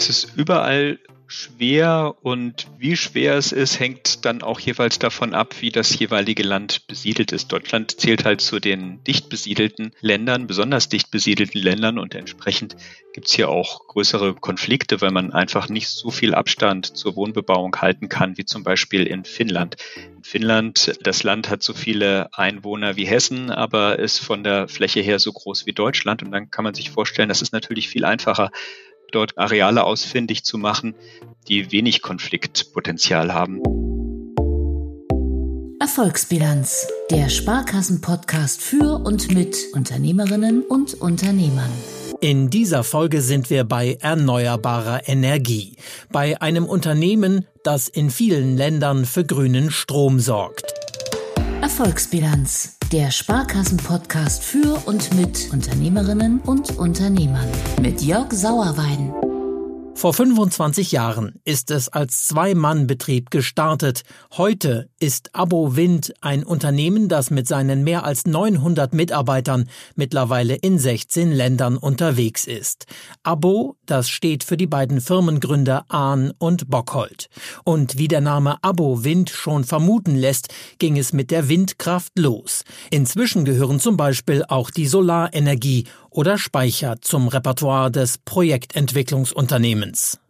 Es ist überall schwer und wie schwer es ist, hängt dann auch jeweils davon ab, wie das jeweilige Land besiedelt ist. Deutschland zählt halt zu den dicht besiedelten Ländern, besonders dicht besiedelten Ländern und entsprechend gibt es hier auch größere Konflikte, weil man einfach nicht so viel Abstand zur Wohnbebauung halten kann, wie zum Beispiel in Finnland. In Finnland, das Land hat so viele Einwohner wie Hessen, aber ist von der Fläche her so groß wie Deutschland und dann kann man sich vorstellen, das ist natürlich viel einfacher, dort Areale ausfindig zu machen, die wenig Konfliktpotenzial haben. Erfolgsbilanz, der Sparkassen-Podcast für und mit Unternehmerinnen und Unternehmern. In dieser Folge sind wir bei erneuerbarer Energie, bei einem Unternehmen, das in vielen Ländern für grünen Strom sorgt. Erfolgsbilanz, der Sparkassen-Podcast für und mit Unternehmerinnen und Unternehmern mit Jörg Sauerwein. Vor 25 Jahren ist es als Zwei-Mann-Betrieb gestartet. Heute ist Abo Wind ein Unternehmen, das mit seinen mehr als 900 Mitarbeitern mittlerweile in 16 Ländern unterwegs ist. Abo, das steht für die beiden Firmengründer Ahn und Bockhold. Und wie der Name Abo Wind schon vermuten lässt, ging es mit der Windkraft los. Inzwischen gehören zum Beispiel auch die Solarenergie oder Speicher zum Repertoire des Projektentwicklungsunternehmens.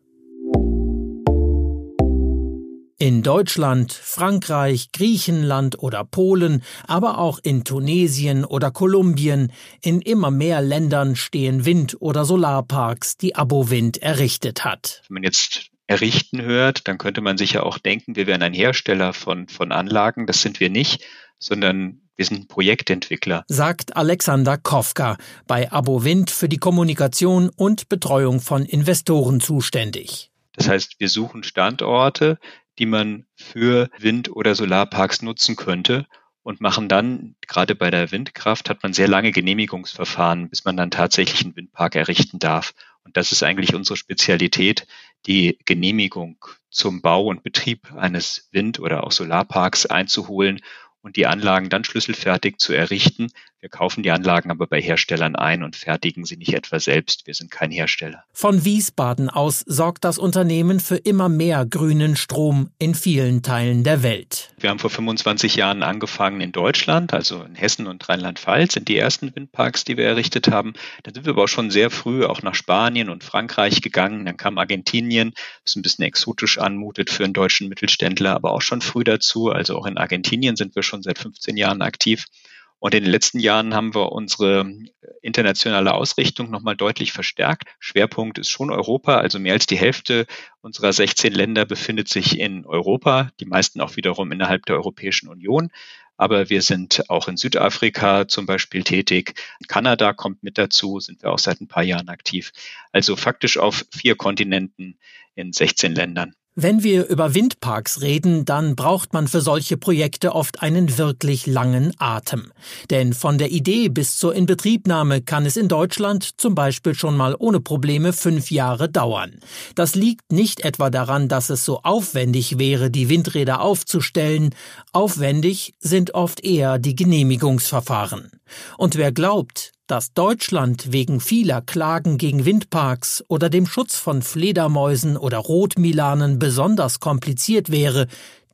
In Deutschland, Frankreich, Griechenland oder Polen, aber auch in Tunesien oder Kolumbien, in immer mehr Ländern stehen Wind- oder Solarparks, die Abowind errichtet hat. Wenn man jetzt errichten hört, dann könnte man sich ja auch denken, wir wären ein Hersteller von, von Anlagen. Das sind wir nicht, sondern wir sind Projektentwickler. Sagt Alexander Kofka, bei Abowind für die Kommunikation und Betreuung von Investoren zuständig. Das heißt, wir suchen Standorte, die man für Wind- oder Solarparks nutzen könnte und machen dann, gerade bei der Windkraft, hat man sehr lange Genehmigungsverfahren, bis man dann tatsächlich einen Windpark errichten darf. Und das ist eigentlich unsere Spezialität, die Genehmigung zum Bau und Betrieb eines Wind- oder auch Solarparks einzuholen und die Anlagen dann schlüsselfertig zu errichten. Wir kaufen die Anlagen aber bei Herstellern ein und fertigen sie nicht etwa selbst. Wir sind kein Hersteller. Von Wiesbaden aus sorgt das Unternehmen für immer mehr grünen Strom in vielen Teilen der Welt. Wir haben vor 25 Jahren angefangen in Deutschland, also in Hessen und Rheinland-Pfalz sind die ersten Windparks, die wir errichtet haben. Da sind wir aber auch schon sehr früh auch nach Spanien und Frankreich gegangen. Dann kam Argentinien, was ein bisschen exotisch anmutet für einen deutschen Mittelständler, aber auch schon früh dazu. Also auch in Argentinien sind wir schon seit 15 Jahren aktiv. Und in den letzten Jahren haben wir unsere internationale Ausrichtung nochmal deutlich verstärkt. Schwerpunkt ist schon Europa, also mehr als die Hälfte unserer 16 Länder befindet sich in Europa, die meisten auch wiederum innerhalb der Europäischen Union. Aber wir sind auch in Südafrika zum Beispiel tätig. Kanada kommt mit dazu, sind wir auch seit ein paar Jahren aktiv. Also faktisch auf vier Kontinenten in 16 Ländern. Wenn wir über Windparks reden, dann braucht man für solche Projekte oft einen wirklich langen Atem. Denn von der Idee bis zur Inbetriebnahme kann es in Deutschland zum Beispiel schon mal ohne Probleme fünf Jahre dauern. Das liegt nicht etwa daran, dass es so aufwendig wäre, die Windräder aufzustellen. Aufwendig sind oft eher die Genehmigungsverfahren. Und wer glaubt, dass Deutschland wegen vieler Klagen gegen Windparks oder dem Schutz von Fledermäusen oder Rotmilanen besonders kompliziert wäre,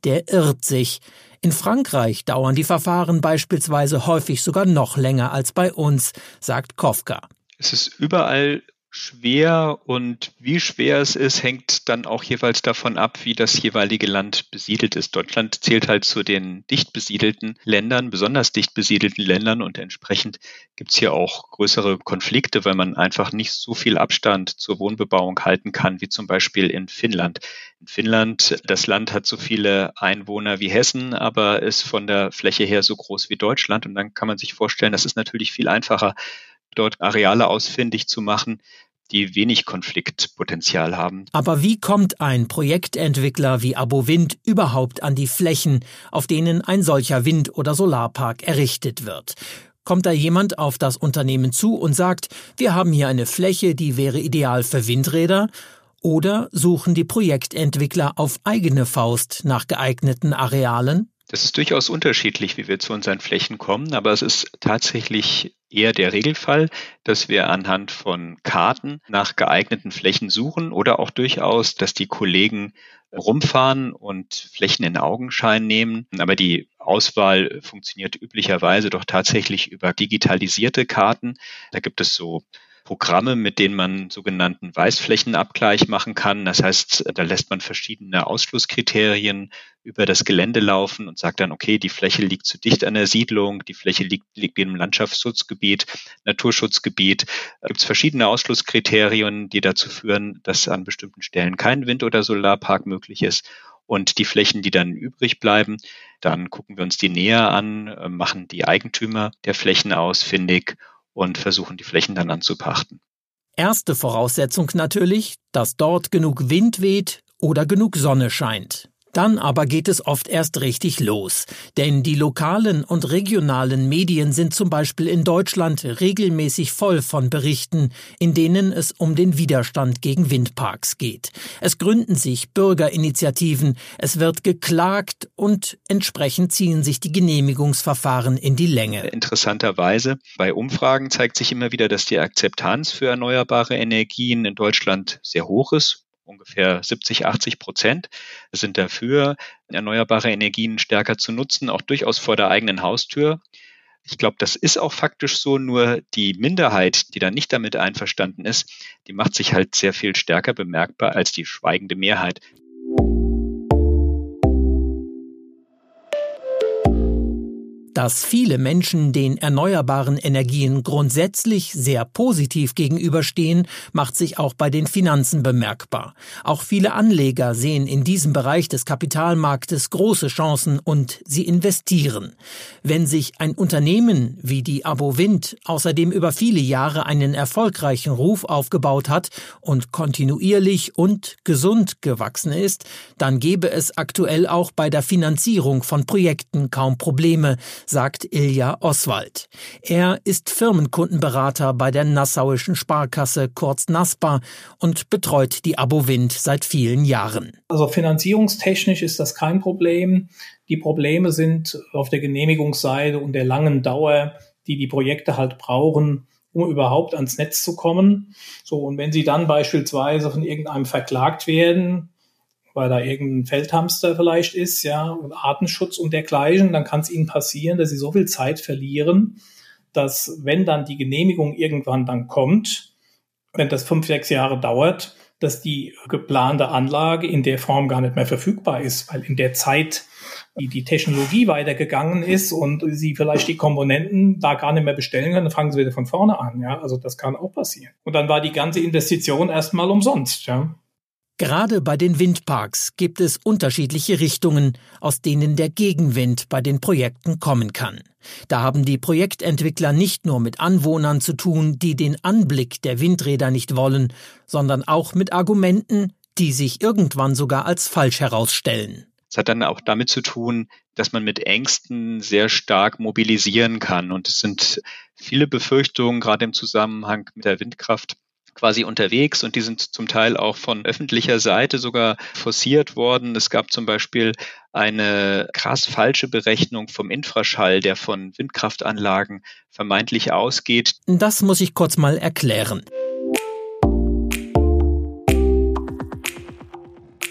der irrt sich. In Frankreich dauern die Verfahren beispielsweise häufig sogar noch länger als bei uns, sagt Kofka. Es ist überall schwer und wie schwer es ist, hängt dann auch jeweils davon ab, wie das jeweilige Land besiedelt ist. Deutschland zählt halt zu den dicht besiedelten Ländern, besonders dicht besiedelten Ländern und entsprechend gibt es hier auch größere Konflikte, weil man einfach nicht so viel Abstand zur Wohnbebauung halten kann, wie zum Beispiel in Finnland. In Finnland, das Land hat so viele Einwohner wie Hessen, aber ist von der Fläche her so groß wie Deutschland und dann kann man sich vorstellen, das ist natürlich viel einfacher, dort Areale ausfindig zu machen, die wenig Konfliktpotenzial haben. Aber wie kommt ein Projektentwickler wie Abowind überhaupt an die Flächen, auf denen ein solcher Wind- oder Solarpark errichtet wird? Kommt da jemand auf das Unternehmen zu und sagt, wir haben hier eine Fläche, die wäre ideal für Windräder? Oder suchen die Projektentwickler auf eigene Faust nach geeigneten Arealen? Das ist durchaus unterschiedlich, wie wir zu unseren Flächen kommen, aber es ist tatsächlich eher der Regelfall, dass wir anhand von Karten nach geeigneten Flächen suchen oder auch durchaus, dass die Kollegen rumfahren und Flächen in Augenschein nehmen. Aber die Auswahl funktioniert üblicherweise doch tatsächlich über digitalisierte Karten. Da gibt es so Programme, mit denen man sogenannten Weißflächenabgleich machen kann. Das heißt, da lässt man verschiedene Ausschlusskriterien über das Gelände laufen und sagt dann, okay, die Fläche liegt zu dicht an der Siedlung, die Fläche liegt, liegt im Landschaftsschutzgebiet, Naturschutzgebiet. Da gibt es verschiedene Ausschlusskriterien, die dazu führen, dass an bestimmten Stellen kein Wind- oder Solarpark möglich ist. Und die Flächen, die dann übrig bleiben, dann gucken wir uns die näher an, äh, machen die Eigentümer der Flächen ausfindig und versuchen die Flächen dann anzupachten. Erste Voraussetzung natürlich, dass dort genug Wind weht oder genug Sonne scheint. Dann aber geht es oft erst richtig los. Denn die lokalen und regionalen Medien sind zum Beispiel in Deutschland regelmäßig voll von Berichten, in denen es um den Widerstand gegen Windparks geht. Es gründen sich Bürgerinitiativen, es wird geklagt und entsprechend ziehen sich die Genehmigungsverfahren in die Länge. Interessanterweise, bei Umfragen zeigt sich immer wieder, dass die Akzeptanz für erneuerbare Energien in Deutschland sehr hoch ist ungefähr 70, 80 Prozent sind dafür, erneuerbare Energien stärker zu nutzen, auch durchaus vor der eigenen Haustür. Ich glaube, das ist auch faktisch so, nur die Minderheit, die da nicht damit einverstanden ist, die macht sich halt sehr viel stärker bemerkbar als die schweigende Mehrheit. Dass viele Menschen den erneuerbaren Energien grundsätzlich sehr positiv gegenüberstehen, macht sich auch bei den Finanzen bemerkbar. Auch viele Anleger sehen in diesem Bereich des Kapitalmarktes große Chancen und sie investieren. Wenn sich ein Unternehmen wie die Abowind außerdem über viele Jahre einen erfolgreichen Ruf aufgebaut hat und kontinuierlich und gesund gewachsen ist, dann gebe es aktuell auch bei der Finanzierung von Projekten kaum Probleme, sagt Ilja Oswald. Er ist Firmenkundenberater bei der Nassauischen Sparkasse kurz NASPA und betreut die Abowind seit vielen Jahren. Also finanzierungstechnisch ist das kein Problem. Die Probleme sind auf der Genehmigungsseite und der langen Dauer, die die Projekte halt brauchen, um überhaupt ans Netz zu kommen. So, und wenn sie dann beispielsweise von irgendeinem verklagt werden, weil da irgendein Feldhamster vielleicht ist, ja, und Artenschutz und dergleichen, dann kann es ihnen passieren, dass sie so viel Zeit verlieren, dass wenn dann die Genehmigung irgendwann dann kommt, wenn das fünf, sechs Jahre dauert, dass die geplante Anlage in der Form gar nicht mehr verfügbar ist, weil in der Zeit die, die Technologie weitergegangen ist und sie vielleicht die Komponenten da gar nicht mehr bestellen können, dann fangen sie wieder von vorne an. Ja, also das kann auch passieren. Und dann war die ganze Investition erstmal umsonst. Ja. Gerade bei den Windparks gibt es unterschiedliche Richtungen, aus denen der Gegenwind bei den Projekten kommen kann. Da haben die Projektentwickler nicht nur mit Anwohnern zu tun, die den Anblick der Windräder nicht wollen, sondern auch mit Argumenten, die sich irgendwann sogar als falsch herausstellen. Es hat dann auch damit zu tun, dass man mit Ängsten sehr stark mobilisieren kann. Und es sind viele Befürchtungen, gerade im Zusammenhang mit der Windkraft, quasi unterwegs und die sind zum Teil auch von öffentlicher Seite sogar forciert worden. Es gab zum Beispiel eine krass falsche Berechnung vom Infraschall, der von Windkraftanlagen vermeintlich ausgeht. Das muss ich kurz mal erklären.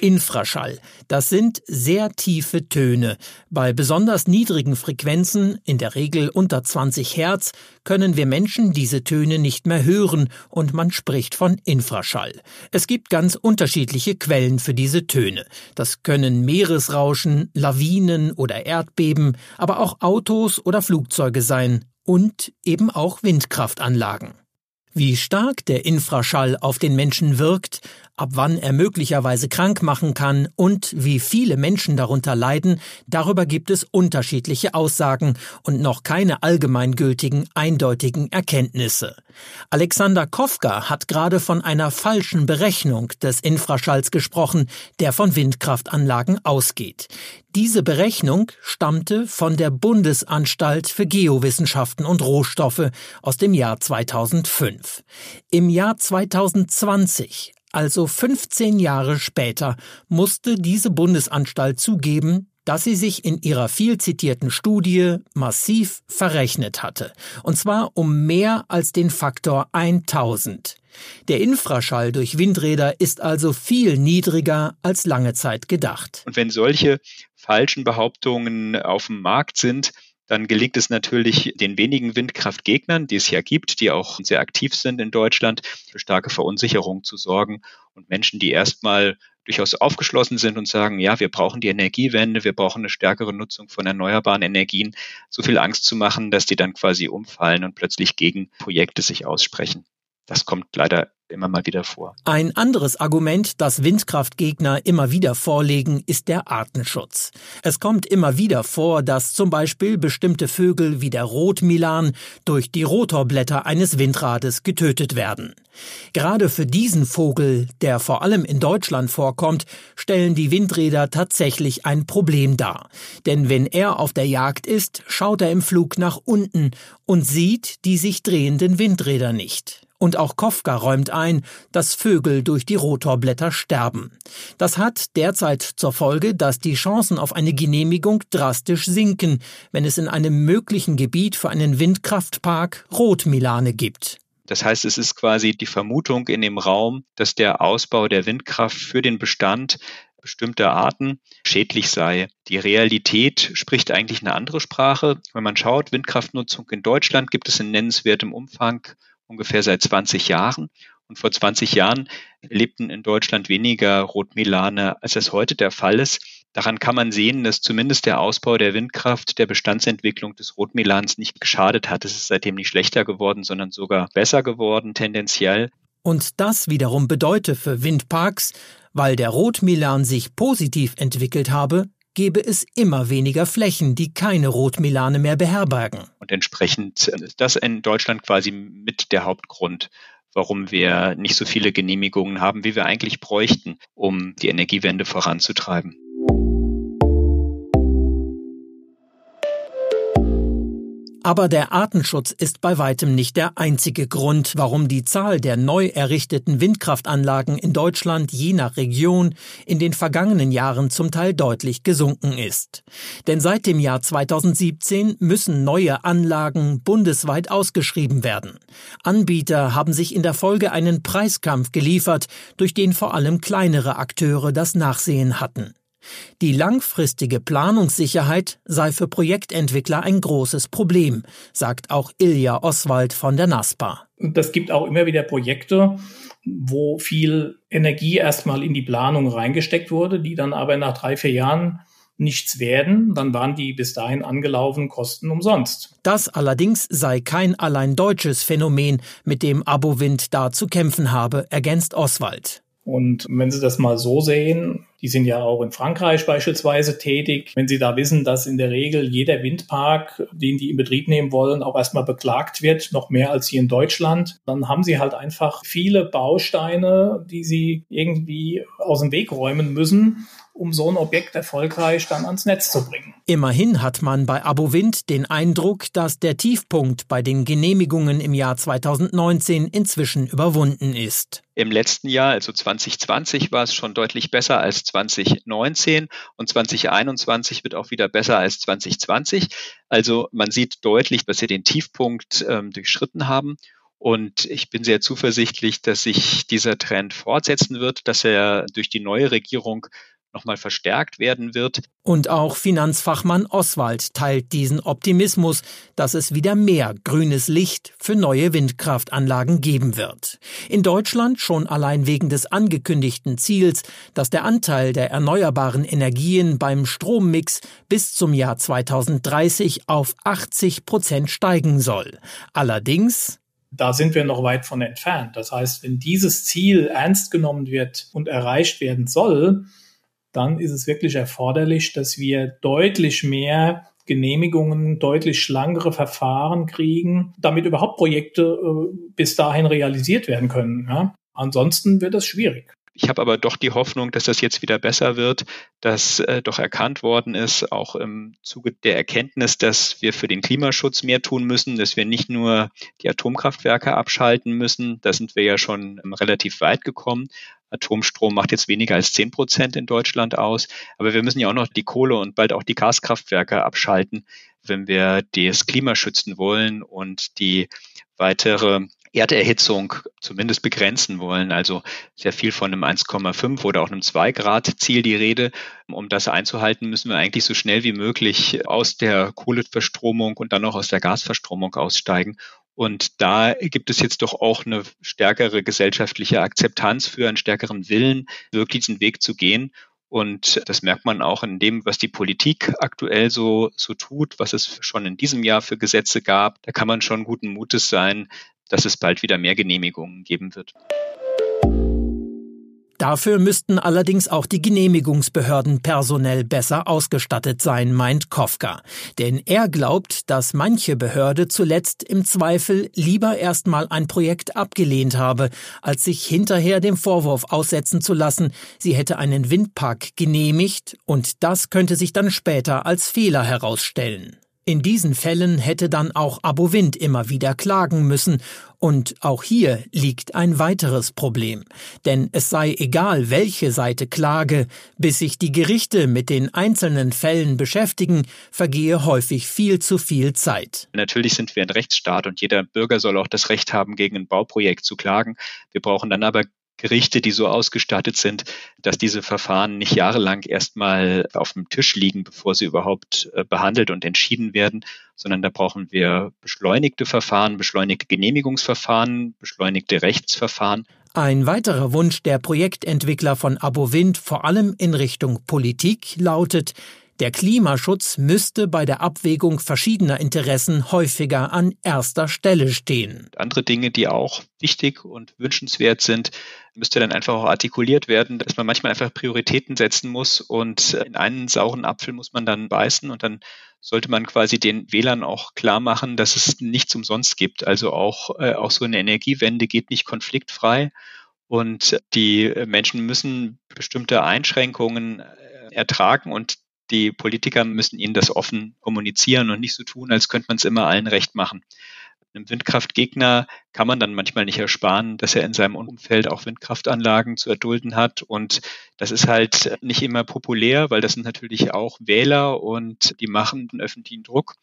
Infraschall. Das sind sehr tiefe Töne. Bei besonders niedrigen Frequenzen, in der Regel unter 20 Hertz, können wir Menschen diese Töne nicht mehr hören und man spricht von Infraschall. Es gibt ganz unterschiedliche Quellen für diese Töne. Das können Meeresrauschen, Lawinen oder Erdbeben, aber auch Autos oder Flugzeuge sein und eben auch Windkraftanlagen. Wie stark der Infraschall auf den Menschen wirkt, ab wann er möglicherweise krank machen kann und wie viele Menschen darunter leiden, darüber gibt es unterschiedliche Aussagen und noch keine allgemeingültigen, eindeutigen Erkenntnisse. Alexander Kofka hat gerade von einer falschen Berechnung des Infraschalls gesprochen, der von Windkraftanlagen ausgeht. Diese Berechnung stammte von der Bundesanstalt für Geowissenschaften und Rohstoffe aus dem Jahr 2005. Im Jahr 2020 also 15 Jahre später musste diese Bundesanstalt zugeben, dass sie sich in ihrer viel zitierten Studie massiv verrechnet hatte. Und zwar um mehr als den Faktor 1000. Der Infraschall durch Windräder ist also viel niedriger als lange Zeit gedacht. Und wenn solche falschen Behauptungen auf dem Markt sind, dann gelingt es natürlich den wenigen Windkraftgegnern, die es ja gibt, die auch sehr aktiv sind in Deutschland, für starke Verunsicherung zu sorgen und Menschen, die erstmal durchaus aufgeschlossen sind und sagen, ja, wir brauchen die Energiewende, wir brauchen eine stärkere Nutzung von erneuerbaren Energien, so viel Angst zu machen, dass die dann quasi umfallen und plötzlich gegen Projekte sich aussprechen. Das kommt leider immer mal wieder vor. Ein anderes Argument, das Windkraftgegner immer wieder vorlegen, ist der Artenschutz. Es kommt immer wieder vor, dass zum Beispiel bestimmte Vögel wie der Rotmilan durch die Rotorblätter eines Windrades getötet werden. Gerade für diesen Vogel, der vor allem in Deutschland vorkommt, stellen die Windräder tatsächlich ein Problem dar. Denn wenn er auf der Jagd ist, schaut er im Flug nach unten und sieht die sich drehenden Windräder nicht. Und auch Kofka räumt ein, dass Vögel durch die Rotorblätter sterben. Das hat derzeit zur Folge, dass die Chancen auf eine Genehmigung drastisch sinken, wenn es in einem möglichen Gebiet für einen Windkraftpark Rotmilane gibt. Das heißt, es ist quasi die Vermutung in dem Raum, dass der Ausbau der Windkraft für den Bestand bestimmter Arten schädlich sei. Die Realität spricht eigentlich eine andere Sprache. Wenn man schaut, Windkraftnutzung in Deutschland gibt es in nennenswertem Umfang ungefähr seit 20 Jahren. Und vor 20 Jahren lebten in Deutschland weniger Rotmilane, als es heute der Fall ist. Daran kann man sehen, dass zumindest der Ausbau der Windkraft der Bestandsentwicklung des Rotmilans nicht geschadet hat. Es ist seitdem nicht schlechter geworden, sondern sogar besser geworden, tendenziell. Und das wiederum bedeutet für Windparks, weil der Rotmilan sich positiv entwickelt habe, gäbe es immer weniger Flächen, die keine Rotmilane mehr beherbergen. Und entsprechend ist das in Deutschland quasi mit der Hauptgrund, warum wir nicht so viele Genehmigungen haben, wie wir eigentlich bräuchten, um die Energiewende voranzutreiben. Aber der Artenschutz ist bei weitem nicht der einzige Grund, warum die Zahl der neu errichteten Windkraftanlagen in Deutschland je nach Region in den vergangenen Jahren zum Teil deutlich gesunken ist. Denn seit dem Jahr 2017 müssen neue Anlagen bundesweit ausgeschrieben werden. Anbieter haben sich in der Folge einen Preiskampf geliefert, durch den vor allem kleinere Akteure das Nachsehen hatten. Die langfristige Planungssicherheit sei für Projektentwickler ein großes Problem, sagt auch Ilja Oswald von der NASPA. Das gibt auch immer wieder Projekte, wo viel Energie erstmal in die Planung reingesteckt wurde, die dann aber nach drei, vier Jahren nichts werden, dann waren die bis dahin angelaufenen Kosten umsonst. Das allerdings sei kein allein deutsches Phänomen, mit dem Abowind da zu kämpfen habe, ergänzt Oswald. Und wenn Sie das mal so sehen, die sind ja auch in Frankreich beispielsweise tätig. Wenn Sie da wissen, dass in der Regel jeder Windpark, den die in Betrieb nehmen wollen, auch erstmal beklagt wird, noch mehr als hier in Deutschland, dann haben Sie halt einfach viele Bausteine, die Sie irgendwie aus dem Weg räumen müssen um so ein Objekt erfolgreich dann ans Netz zu bringen. Immerhin hat man bei Abowind den Eindruck, dass der Tiefpunkt bei den Genehmigungen im Jahr 2019 inzwischen überwunden ist. Im letzten Jahr, also 2020, war es schon deutlich besser als 2019 und 2021 wird auch wieder besser als 2020. Also man sieht deutlich, dass wir den Tiefpunkt ähm, durchschritten haben. Und ich bin sehr zuversichtlich, dass sich dieser Trend fortsetzen wird, dass er durch die neue Regierung nochmal verstärkt werden wird. Und auch Finanzfachmann Oswald teilt diesen Optimismus, dass es wieder mehr grünes Licht für neue Windkraftanlagen geben wird. In Deutschland schon allein wegen des angekündigten Ziels, dass der Anteil der erneuerbaren Energien beim Strommix bis zum Jahr 2030 auf 80 Prozent steigen soll. Allerdings da sind wir noch weit von entfernt. Das heißt, wenn dieses Ziel ernst genommen wird und erreicht werden soll, dann ist es wirklich erforderlich, dass wir deutlich mehr Genehmigungen, deutlich schlankere Verfahren kriegen, damit überhaupt Projekte äh, bis dahin realisiert werden können. Ja? Ansonsten wird es schwierig. Ich habe aber doch die Hoffnung, dass das jetzt wieder besser wird, dass äh, doch erkannt worden ist, auch im Zuge der Erkenntnis, dass wir für den Klimaschutz mehr tun müssen, dass wir nicht nur die Atomkraftwerke abschalten müssen, da sind wir ja schon ähm, relativ weit gekommen, Atomstrom macht jetzt weniger als zehn Prozent in Deutschland aus. Aber wir müssen ja auch noch die Kohle und bald auch die Gaskraftwerke abschalten, wenn wir das Klima schützen wollen. Und die weitere Erderhitzung zumindest begrenzen wollen. Also sehr viel von einem 1,5 oder auch einem 2 Grad Ziel die Rede. Um das einzuhalten, müssen wir eigentlich so schnell wie möglich aus der Kohleverstromung und dann auch aus der Gasverstromung aussteigen. Und da gibt es jetzt doch auch eine stärkere gesellschaftliche Akzeptanz für einen stärkeren Willen, wirklich diesen Weg zu gehen. Und das merkt man auch in dem, was die Politik aktuell so, so tut, was es schon in diesem Jahr für Gesetze gab. Da kann man schon guten Mutes sein, dass es bald wieder mehr Genehmigungen geben wird. Dafür müssten allerdings auch die Genehmigungsbehörden personell besser ausgestattet sein, meint Kofka. Denn er glaubt, dass manche Behörde zuletzt im Zweifel lieber erstmal ein Projekt abgelehnt habe, als sich hinterher dem Vorwurf aussetzen zu lassen, sie hätte einen Windpark genehmigt und das könnte sich dann später als Fehler herausstellen. In diesen Fällen hätte dann auch Abowind immer wieder klagen müssen, und auch hier liegt ein weiteres Problem. Denn es sei egal, welche Seite klage, bis sich die Gerichte mit den einzelnen Fällen beschäftigen, vergehe häufig viel zu viel Zeit. Natürlich sind wir ein Rechtsstaat und jeder Bürger soll auch das Recht haben, gegen ein Bauprojekt zu klagen. Wir brauchen dann aber Gerichte, die so ausgestattet sind, dass diese Verfahren nicht jahrelang erstmal auf dem Tisch liegen, bevor sie überhaupt äh, behandelt und entschieden werden, sondern da brauchen wir beschleunigte Verfahren, beschleunigte Genehmigungsverfahren, beschleunigte Rechtsverfahren. Ein weiterer Wunsch der Projektentwickler von Abowind, vor allem in Richtung Politik, lautet, der Klimaschutz müsste bei der Abwägung verschiedener Interessen häufiger an erster Stelle stehen. Andere Dinge, die auch wichtig und wünschenswert sind, müsste dann einfach auch artikuliert werden, dass man manchmal einfach Prioritäten setzen muss und in einen sauren Apfel muss man dann beißen und dann sollte man quasi den Wählern auch klar machen, dass es nichts umsonst gibt. Also auch, äh, auch so eine Energiewende geht nicht konfliktfrei und die Menschen müssen bestimmte Einschränkungen äh, ertragen und die Politiker müssen ihnen das offen kommunizieren und nicht so tun, als könnte man es immer allen recht machen. Einem Windkraftgegner kann man dann manchmal nicht ersparen, dass er in seinem Umfeld auch Windkraftanlagen zu erdulden hat. Und das ist halt nicht immer populär, weil das sind natürlich auch Wähler und die machen den öffentlichen Druck.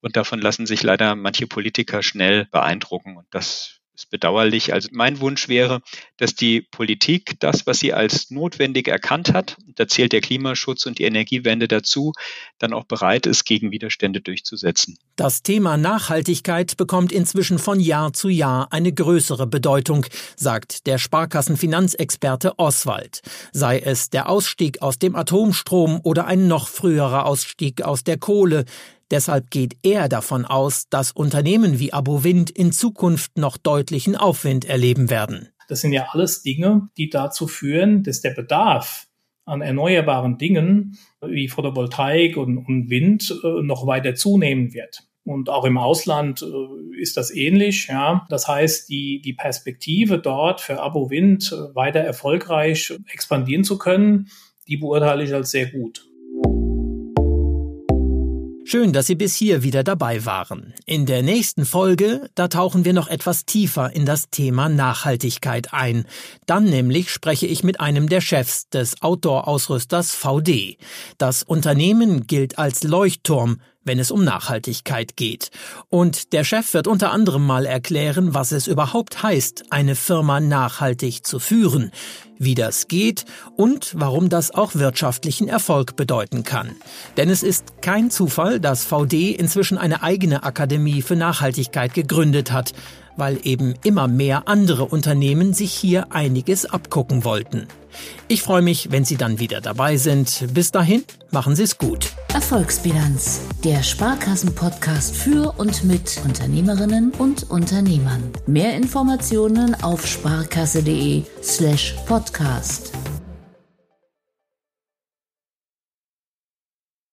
Und davon lassen sich leider manche Politiker schnell beeindrucken. Und das ist bedauerlich. Also mein Wunsch wäre, dass die Politik das, was sie als notwendig erkannt hat, da zählt der Klimaschutz und die Energiewende dazu, dann auch bereit ist, gegen Widerstände durchzusetzen. Das Thema Nachhaltigkeit bekommt inzwischen von Jahr zu Jahr eine größere Bedeutung, sagt der Sparkassenfinanzexperte Oswald. Sei es der Ausstieg aus dem Atomstrom oder ein noch früherer Ausstieg aus der Kohle. Deshalb geht er davon aus, dass Unternehmen wie Abowind in Zukunft noch deutlichen Aufwind erleben werden. Das sind ja alles Dinge, die dazu führen, dass der Bedarf an erneuerbaren Dingen wie Photovoltaik und, und Wind äh, noch weiter zunehmen wird. Und auch im Ausland äh, ist das ähnlich. Ja. Das heißt, die, die Perspektive dort für Abo Wind äh, weiter erfolgreich expandieren zu können, die beurteile ich als sehr gut. Schön, dass Sie bis hier wieder dabei waren. In der nächsten Folge, da tauchen wir noch etwas tiefer in das Thema Nachhaltigkeit ein. Dann nämlich spreche ich mit einem der Chefs des Outdoor-Ausrüsters VD. Das Unternehmen gilt als Leuchtturm wenn es um Nachhaltigkeit geht. Und der Chef wird unter anderem mal erklären, was es überhaupt heißt, eine Firma nachhaltig zu führen, wie das geht und warum das auch wirtschaftlichen Erfolg bedeuten kann. Denn es ist kein Zufall, dass VD inzwischen eine eigene Akademie für Nachhaltigkeit gegründet hat, weil eben immer mehr andere Unternehmen sich hier einiges abgucken wollten. Ich freue mich, wenn Sie dann wieder dabei sind. Bis dahin, machen Sie es gut. Erfolgsbilanz, der Sparkassen-Podcast für und mit Unternehmerinnen und Unternehmern. Mehr Informationen auf sparkasse.de slash podcast.